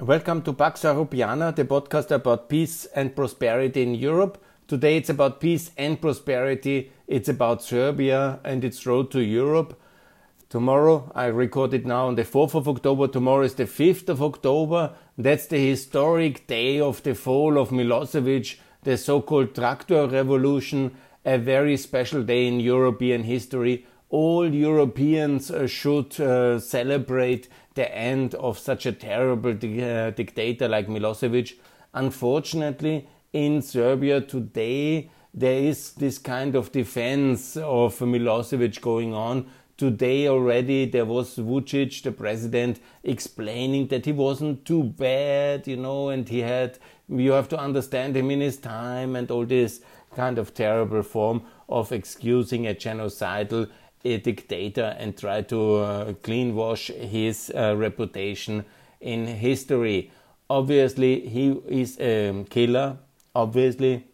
Welcome to Pax Europiana, the podcast about peace and prosperity in Europe. Today it's about peace and prosperity. It's about Serbia and its road to Europe. Tomorrow, I record it now on the 4th of October. Tomorrow is the 5th of October. That's the historic day of the fall of Milosevic, the so called Tractor Revolution, a very special day in European history. All Europeans uh, should uh, celebrate the end of such a terrible uh, dictator like Milosevic. Unfortunately, in Serbia today, there is this kind of defense of Milosevic going on. Today already there was Vucic, the president, explaining that he wasn't too bad, you know, and he had, you have to understand him in his time and all this kind of terrible form of excusing a genocidal a dictator and try to uh, clean wash his uh, reputation in history. Obviously, he is a killer. Obviously,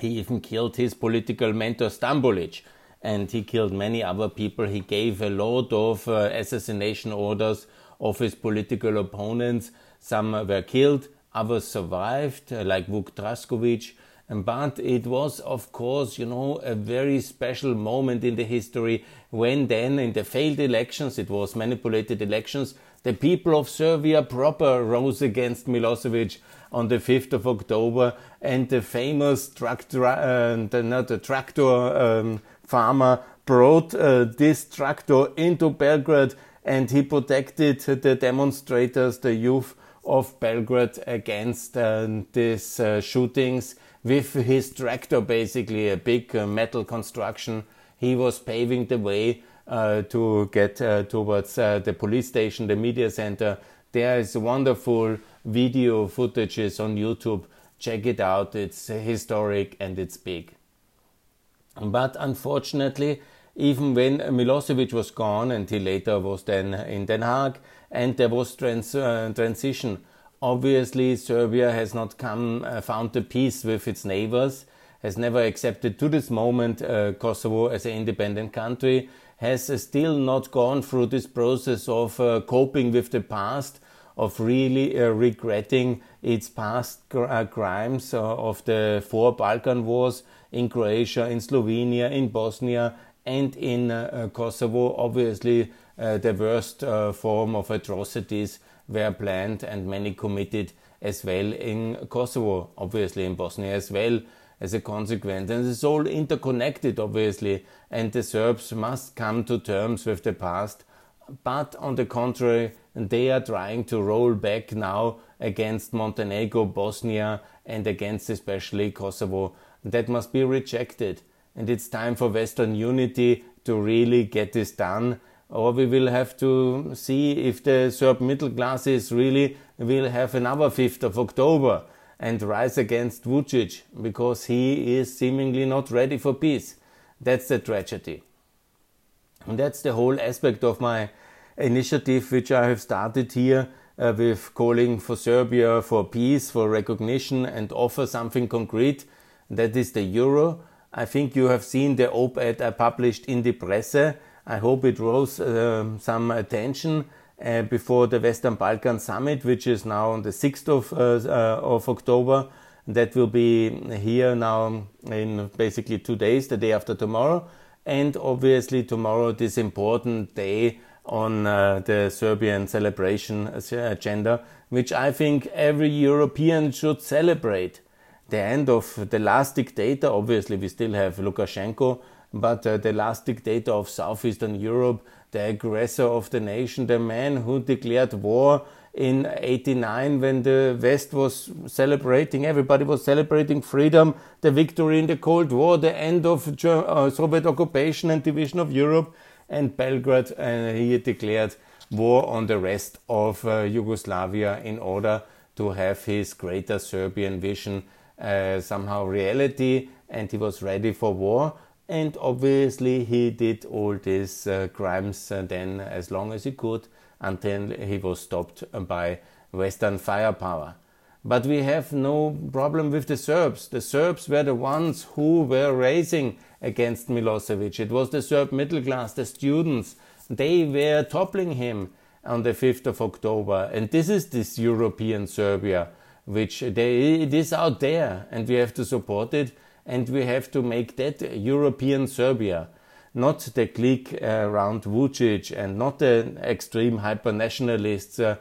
he even killed his political mentor Stambolic and he killed many other people. He gave a lot of uh, assassination orders of his political opponents. Some were killed, others survived, uh, like Vuk Draskovic. But it was, of course, you know, a very special moment in the history when then in the failed elections, it was manipulated elections, the people of Serbia proper rose against Milosevic on the 5th of October and the famous tractor, uh, not the tractor um, farmer brought uh, this tractor into Belgrade and he protected the demonstrators, the youth of Belgrade against uh, these uh, shootings with his tractor, basically a big uh, metal construction. He was paving the way uh, to get uh, towards the police station, the media center. There is wonderful video footages on YouTube. Check it out. It's historic and it's big. But unfortunately, even when Milosevic was gone and he later was then in Den Haag and there was trans, uh, transition Obviously, Serbia has not come uh, found the peace with its neighbors, has never accepted to this moment uh, Kosovo as an independent country, has uh, still not gone through this process of uh, coping with the past, of really uh, regretting its past uh, crimes of the four Balkan wars in Croatia, in Slovenia, in Bosnia, and in Kosovo. Obviously, the worst form of atrocities were planned and many committed as well in Kosovo, obviously in Bosnia as well as a consequence. And it's all interconnected, obviously, and the Serbs must come to terms with the past. But on the contrary, they are trying to roll back now against Montenegro, Bosnia, and against especially Kosovo. That must be rejected. And it's time for Western unity to really get this done or we will have to see if the Serb middle classes really will have another 5th of October and rise against Vucic because he is seemingly not ready for peace. That's the tragedy. And that's the whole aspect of my initiative, which I have started here uh, with calling for Serbia for peace, for recognition, and offer something concrete. That is the euro. I think you have seen the op ed I published in the Presse I hope it draws uh, some attention uh, before the Western Balkan Summit, which is now on the 6th of, uh, uh, of October. That will be here now in basically two days, the day after tomorrow. And obviously, tomorrow, this important day on uh, the Serbian celebration agenda, which I think every European should celebrate. The end of the last dictator, obviously, we still have Lukashenko, but uh, the last dictator of southeastern Europe, the aggressor of the nation, the man who declared war in 89 when the West was celebrating, everybody was celebrating freedom, the victory in the Cold War, the end of German, uh, Soviet occupation and division of Europe, and Belgrade, uh, he declared war on the rest of uh, Yugoslavia in order to have his greater Serbian vision uh, somehow reality, and he was ready for war and obviously he did all these uh, crimes uh, then as long as he could until he was stopped by western firepower. But we have no problem with the serbs. The serbs were the ones who were raising against milosevic. It was the serb middle class the students. They were toppling him on the 5th of October. And this is this European Serbia, which they, it is out there, and we have to support it, and we have to make that European Serbia, not the clique around Vucic and not the extreme hyper nationalists. Uh,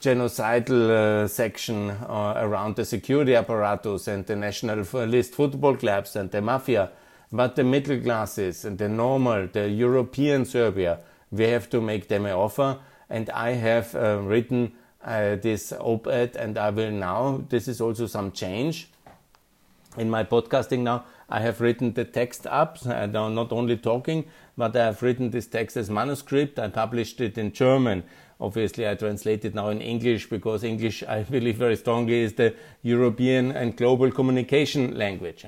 genocidal uh, section uh, around the security apparatus and the nationalist football clubs and the mafia, but the middle classes and the normal, the European Serbia, we have to make them an offer. And I have uh, written uh, this op-ed and I will now, this is also some change in my podcasting now. I have written the text up, I'm not only talking, but I have written this text as manuscript. I published it in German Obviously, I translate it now in English because English, I believe very strongly, is the European and global communication language.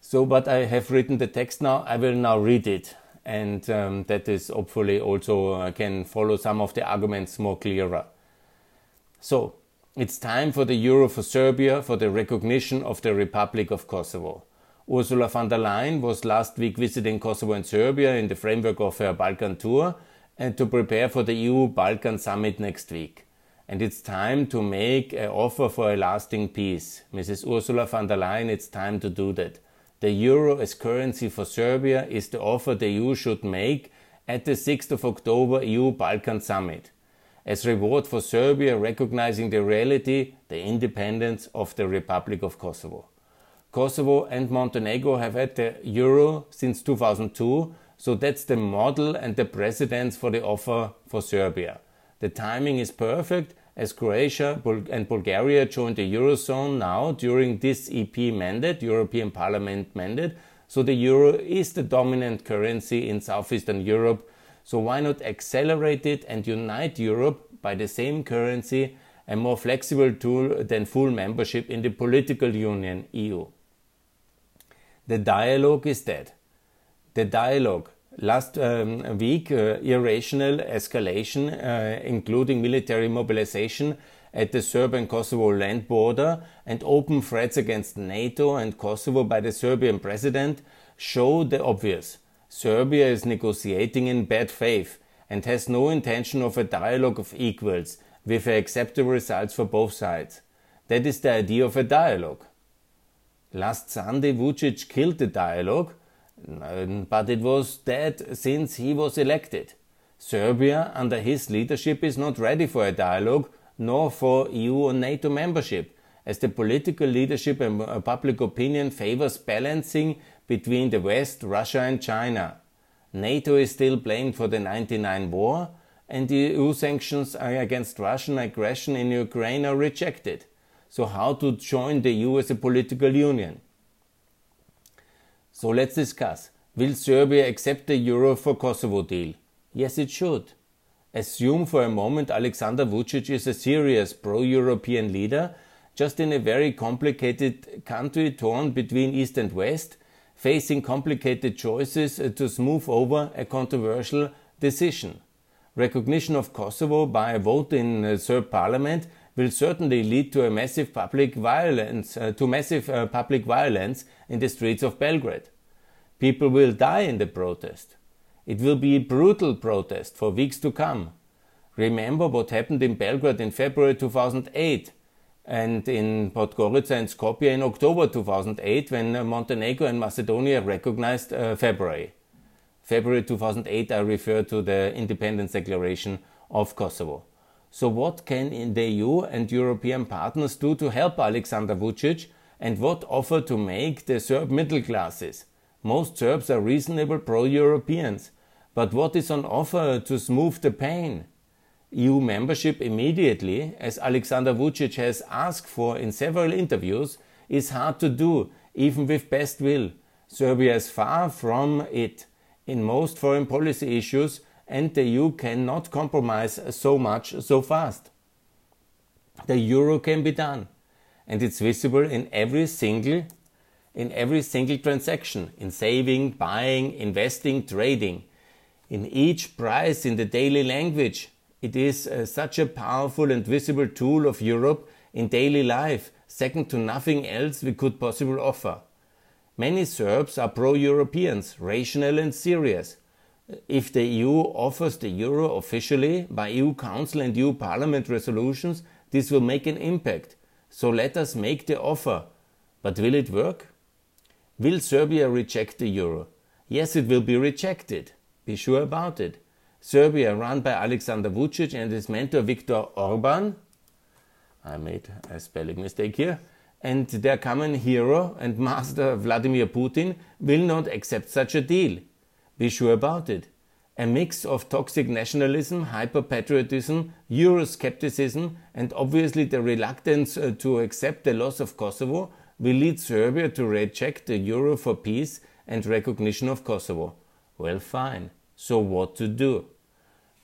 So, but I have written the text now. I will now read it, and um, that is hopefully also uh, can follow some of the arguments more clearer. So, it's time for the Euro for Serbia for the recognition of the Republic of Kosovo. Ursula von der Leyen was last week visiting Kosovo and Serbia in the framework of her Balkan tour and to prepare for the EU Balkan summit next week. And it's time to make an offer for a lasting peace. Mrs. Ursula von der Leyen, it's time to do that. The euro as currency for Serbia is the offer the EU should make at the 6th of October EU Balkan summit. As reward for Serbia recognizing the reality, the independence of the Republic of Kosovo. Kosovo and Montenegro have had the euro since 2002 so that's the model and the precedence for the offer for Serbia. The timing is perfect as Croatia and Bulgaria joined the Eurozone now during this EP mandate, European Parliament mandate. So the euro is the dominant currency in Southeastern Europe. So why not accelerate it and unite Europe by the same currency, a more flexible tool than full membership in the political union EU? The dialogue is dead the dialogue. Last um, week, uh, irrational escalation, uh, including military mobilization at the Serbian Kosovo land border and open threats against NATO and Kosovo by the Serbian president, show the obvious. Serbia is negotiating in bad faith and has no intention of a dialogue of equals with acceptable results for both sides. That is the idea of a dialogue. Last Sunday, Vucic killed the dialogue but it was dead since he was elected. Serbia, under his leadership, is not ready for a dialogue nor for EU or NATO membership, as the political leadership and uh, public opinion favors balancing between the West, Russia, and China. NATO is still blamed for the 99 war, and the EU sanctions against Russian aggression in Ukraine are rejected. So, how to join the EU as a political union? So let's discuss. Will Serbia accept the euro for Kosovo deal? Yes, it should. Assume for a moment Alexander Vucic is a serious pro-European leader, just in a very complicated country torn between East and West, facing complicated choices to smooth over a controversial decision. Recognition of Kosovo by a vote in the Serb parliament will certainly lead to a massive public violence, uh, to massive uh, public violence in the streets of Belgrade. People will die in the protest. It will be a brutal protest for weeks to come. Remember what happened in Belgrade in February 2008 and in Podgorica and Skopje in October 2008 when Montenegro and Macedonia recognized uh, February. February 2008, I refer to the independence declaration of Kosovo. So, what can the EU and European partners do to help Alexander Vucic and what offer to make the Serb middle classes? Most Serbs are reasonable pro Europeans. But what is on offer to smooth the pain? EU membership immediately, as Alexander Vucic has asked for in several interviews, is hard to do, even with best will. Serbia is far from it. In most foreign policy issues, and the EU cannot compromise so much so fast. The euro can be done, and it's visible in every single in every single transaction, in saving, buying, investing, trading, in each price in the daily language. It is uh, such a powerful and visible tool of Europe in daily life, second to nothing else we could possibly offer. Many Serbs are pro Europeans, rational and serious. If the EU offers the euro officially by EU Council and EU Parliament resolutions, this will make an impact. So let us make the offer. But will it work? Will Serbia reject the euro? Yes, it will be rejected. Be sure about it. Serbia, run by Alexander Vucic and his mentor Viktor Orban, I made a spelling mistake here, and their common hero and master Vladimir Putin will not accept such a deal. Be sure about it. A mix of toxic nationalism, hyper patriotism, Euroscepticism, and obviously the reluctance uh, to accept the loss of Kosovo will lead Serbia to reject the euro for peace and recognition of Kosovo. Well, fine. So, what to do?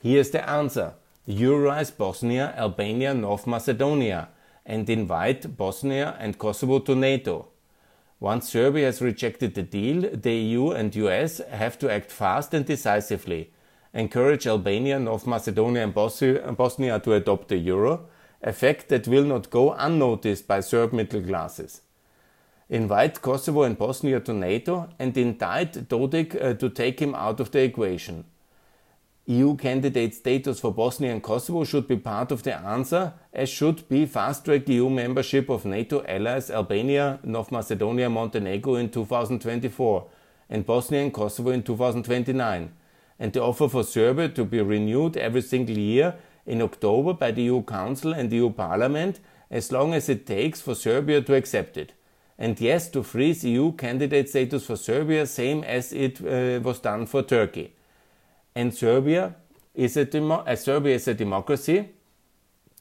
Here's the answer Euroize Bosnia, Albania, North Macedonia, and invite Bosnia and Kosovo to NATO. Once Serbia has rejected the deal, the EU and US have to act fast and decisively. Encourage Albania, North Macedonia, and Bosnia to adopt the euro, a fact that will not go unnoticed by Serb middle classes invite Kosovo and Bosnia to NATO, and indict Dodik uh, to take him out of the equation. EU candidate status for Bosnia and Kosovo should be part of the answer, as should be fast track EU membership of NATO allies Albania, North Macedonia, Montenegro in 2024, and Bosnia and Kosovo in 2029, and the offer for Serbia to be renewed every single year in October by the EU Council and the EU Parliament, as long as it takes for Serbia to accept it and yes to freeze EU candidate status for Serbia, same as it uh, was done for Turkey. And Serbia is a demo- uh, Serbia is a democracy.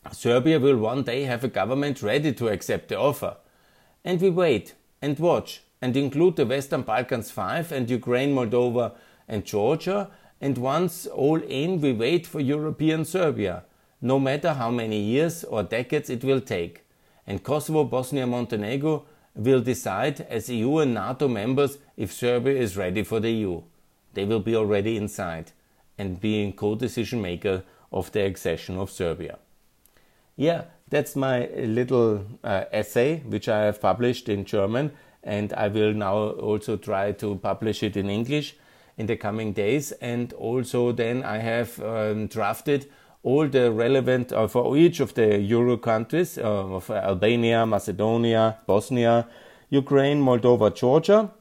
Serbia will one day have a government ready to accept the offer. And we wait and watch and include the Western Balkans 5 and Ukraine, Moldova, and Georgia. And once all in, we wait for European Serbia, no matter how many years or decades it will take. And Kosovo, Bosnia, Montenegro will decide as EU and NATO members if Serbia is ready for the EU. They will be already inside and being co-decision maker of the accession of Serbia. Yeah, that's my little uh, essay which I have published in German and I will now also try to publish it in English in the coming days and also then I have um, drafted all the relevant uh, for each of the Euro countries uh, of Albania, Macedonia, Bosnia, Ukraine, Moldova, Georgia.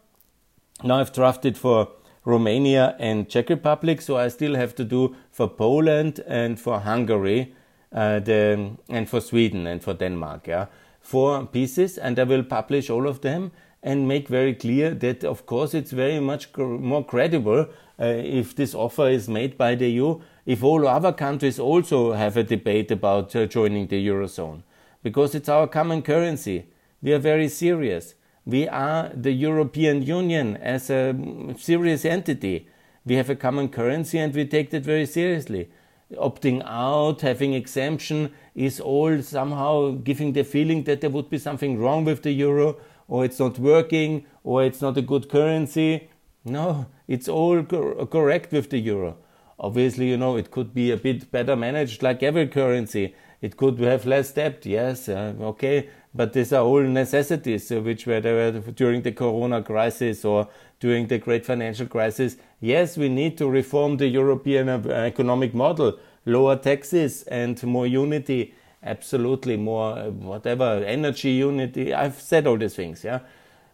Now I've drafted for Romania and Czech Republic, so I still have to do for Poland and for Hungary, uh, the, and for Sweden and for Denmark. Yeah, four pieces, and I will publish all of them and make very clear that, of course, it's very much more credible uh, if this offer is made by the EU if all other countries also have a debate about uh, joining the Eurozone. Because it's our common currency. We are very serious. We are the European Union as a serious entity. We have a common currency and we take that very seriously. Opting out, having exemption is all somehow giving the feeling that there would be something wrong with the euro, or it's not working, or it's not a good currency. No, it's all correct with the euro. Obviously, you know, it could be a bit better managed like every currency. It could have less debt, yes, uh, okay, but these are all necessities uh, which were there during the corona crisis or during the great financial crisis. Yes, we need to reform the European uh, economic model, lower taxes and more unity, absolutely more uh, whatever, energy unity. I've said all these things, yeah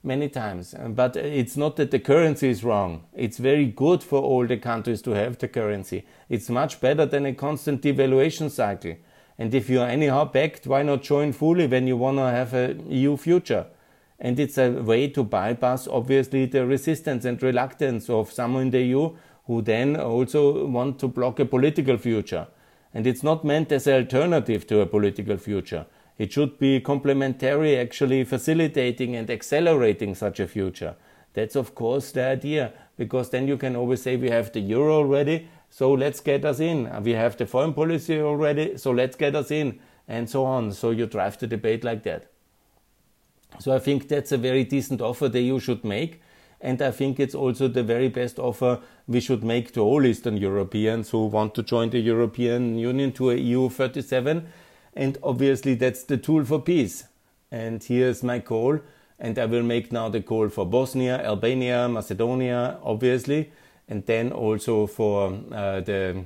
many times. But it's not that the currency is wrong. It's very good for all the countries to have the currency. It's much better than a constant devaluation cycle. And if you are anyhow backed, why not join fully when you want to have a EU future? And it's a way to bypass, obviously, the resistance and reluctance of some in the EU who then also want to block a political future. And it's not meant as an alternative to a political future. It should be complementary, actually facilitating and accelerating such a future. That's of course the idea, because then you can always say we have the euro already, so let's get us in. We have the foreign policy already, so let's get us in, and so on. So you drive the debate like that. So I think that's a very decent offer the EU should make. And I think it's also the very best offer we should make to all Eastern Europeans who want to join the European Union to a EU 37 and obviously, that's the tool for peace. And here's my call. And I will make now the call for Bosnia, Albania, Macedonia, obviously. And then also for uh, the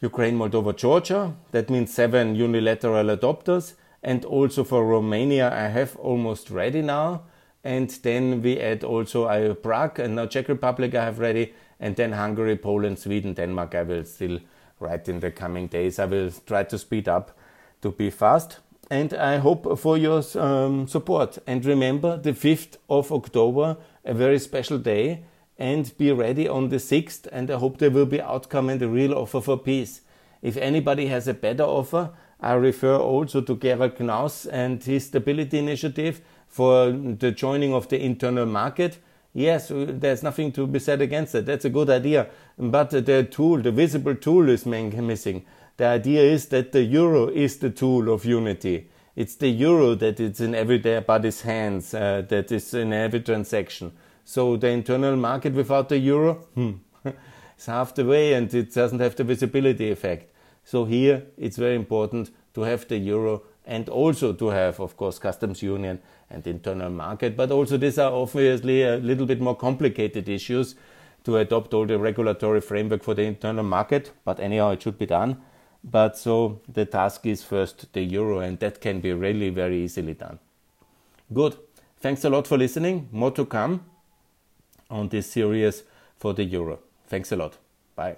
Ukraine, Moldova, Georgia. That means seven unilateral adopters. And also for Romania, I have almost ready now. And then we add also I, Prague and now Czech Republic I have ready. And then Hungary, Poland, Sweden, Denmark I will still write in the coming days. I will try to speed up to be fast. And I hope for your um, support. And remember the 5th of October, a very special day and be ready on the 6th. And I hope there will be outcome and a real offer for peace. If anybody has a better offer, I refer also to Gerald Knaus and his stability initiative for the joining of the internal market. Yes, there's nothing to be said against it. That's a good idea. But the tool, the visible tool is missing. The idea is that the euro is the tool of unity. It's the euro that is in everybody's hands, uh, that is in every transaction. So the internal market without the euro, hmm, it's half the way and it doesn't have the visibility effect. So here it's very important to have the euro and also to have, of course, customs union and internal market. But also these are obviously a little bit more complicated issues to adopt all the regulatory framework for the internal market. But anyhow, it should be done. But so the task is first the euro, and that can be really very easily done. Good. Thanks a lot for listening. More to come on this series for the euro. Thanks a lot. Bye.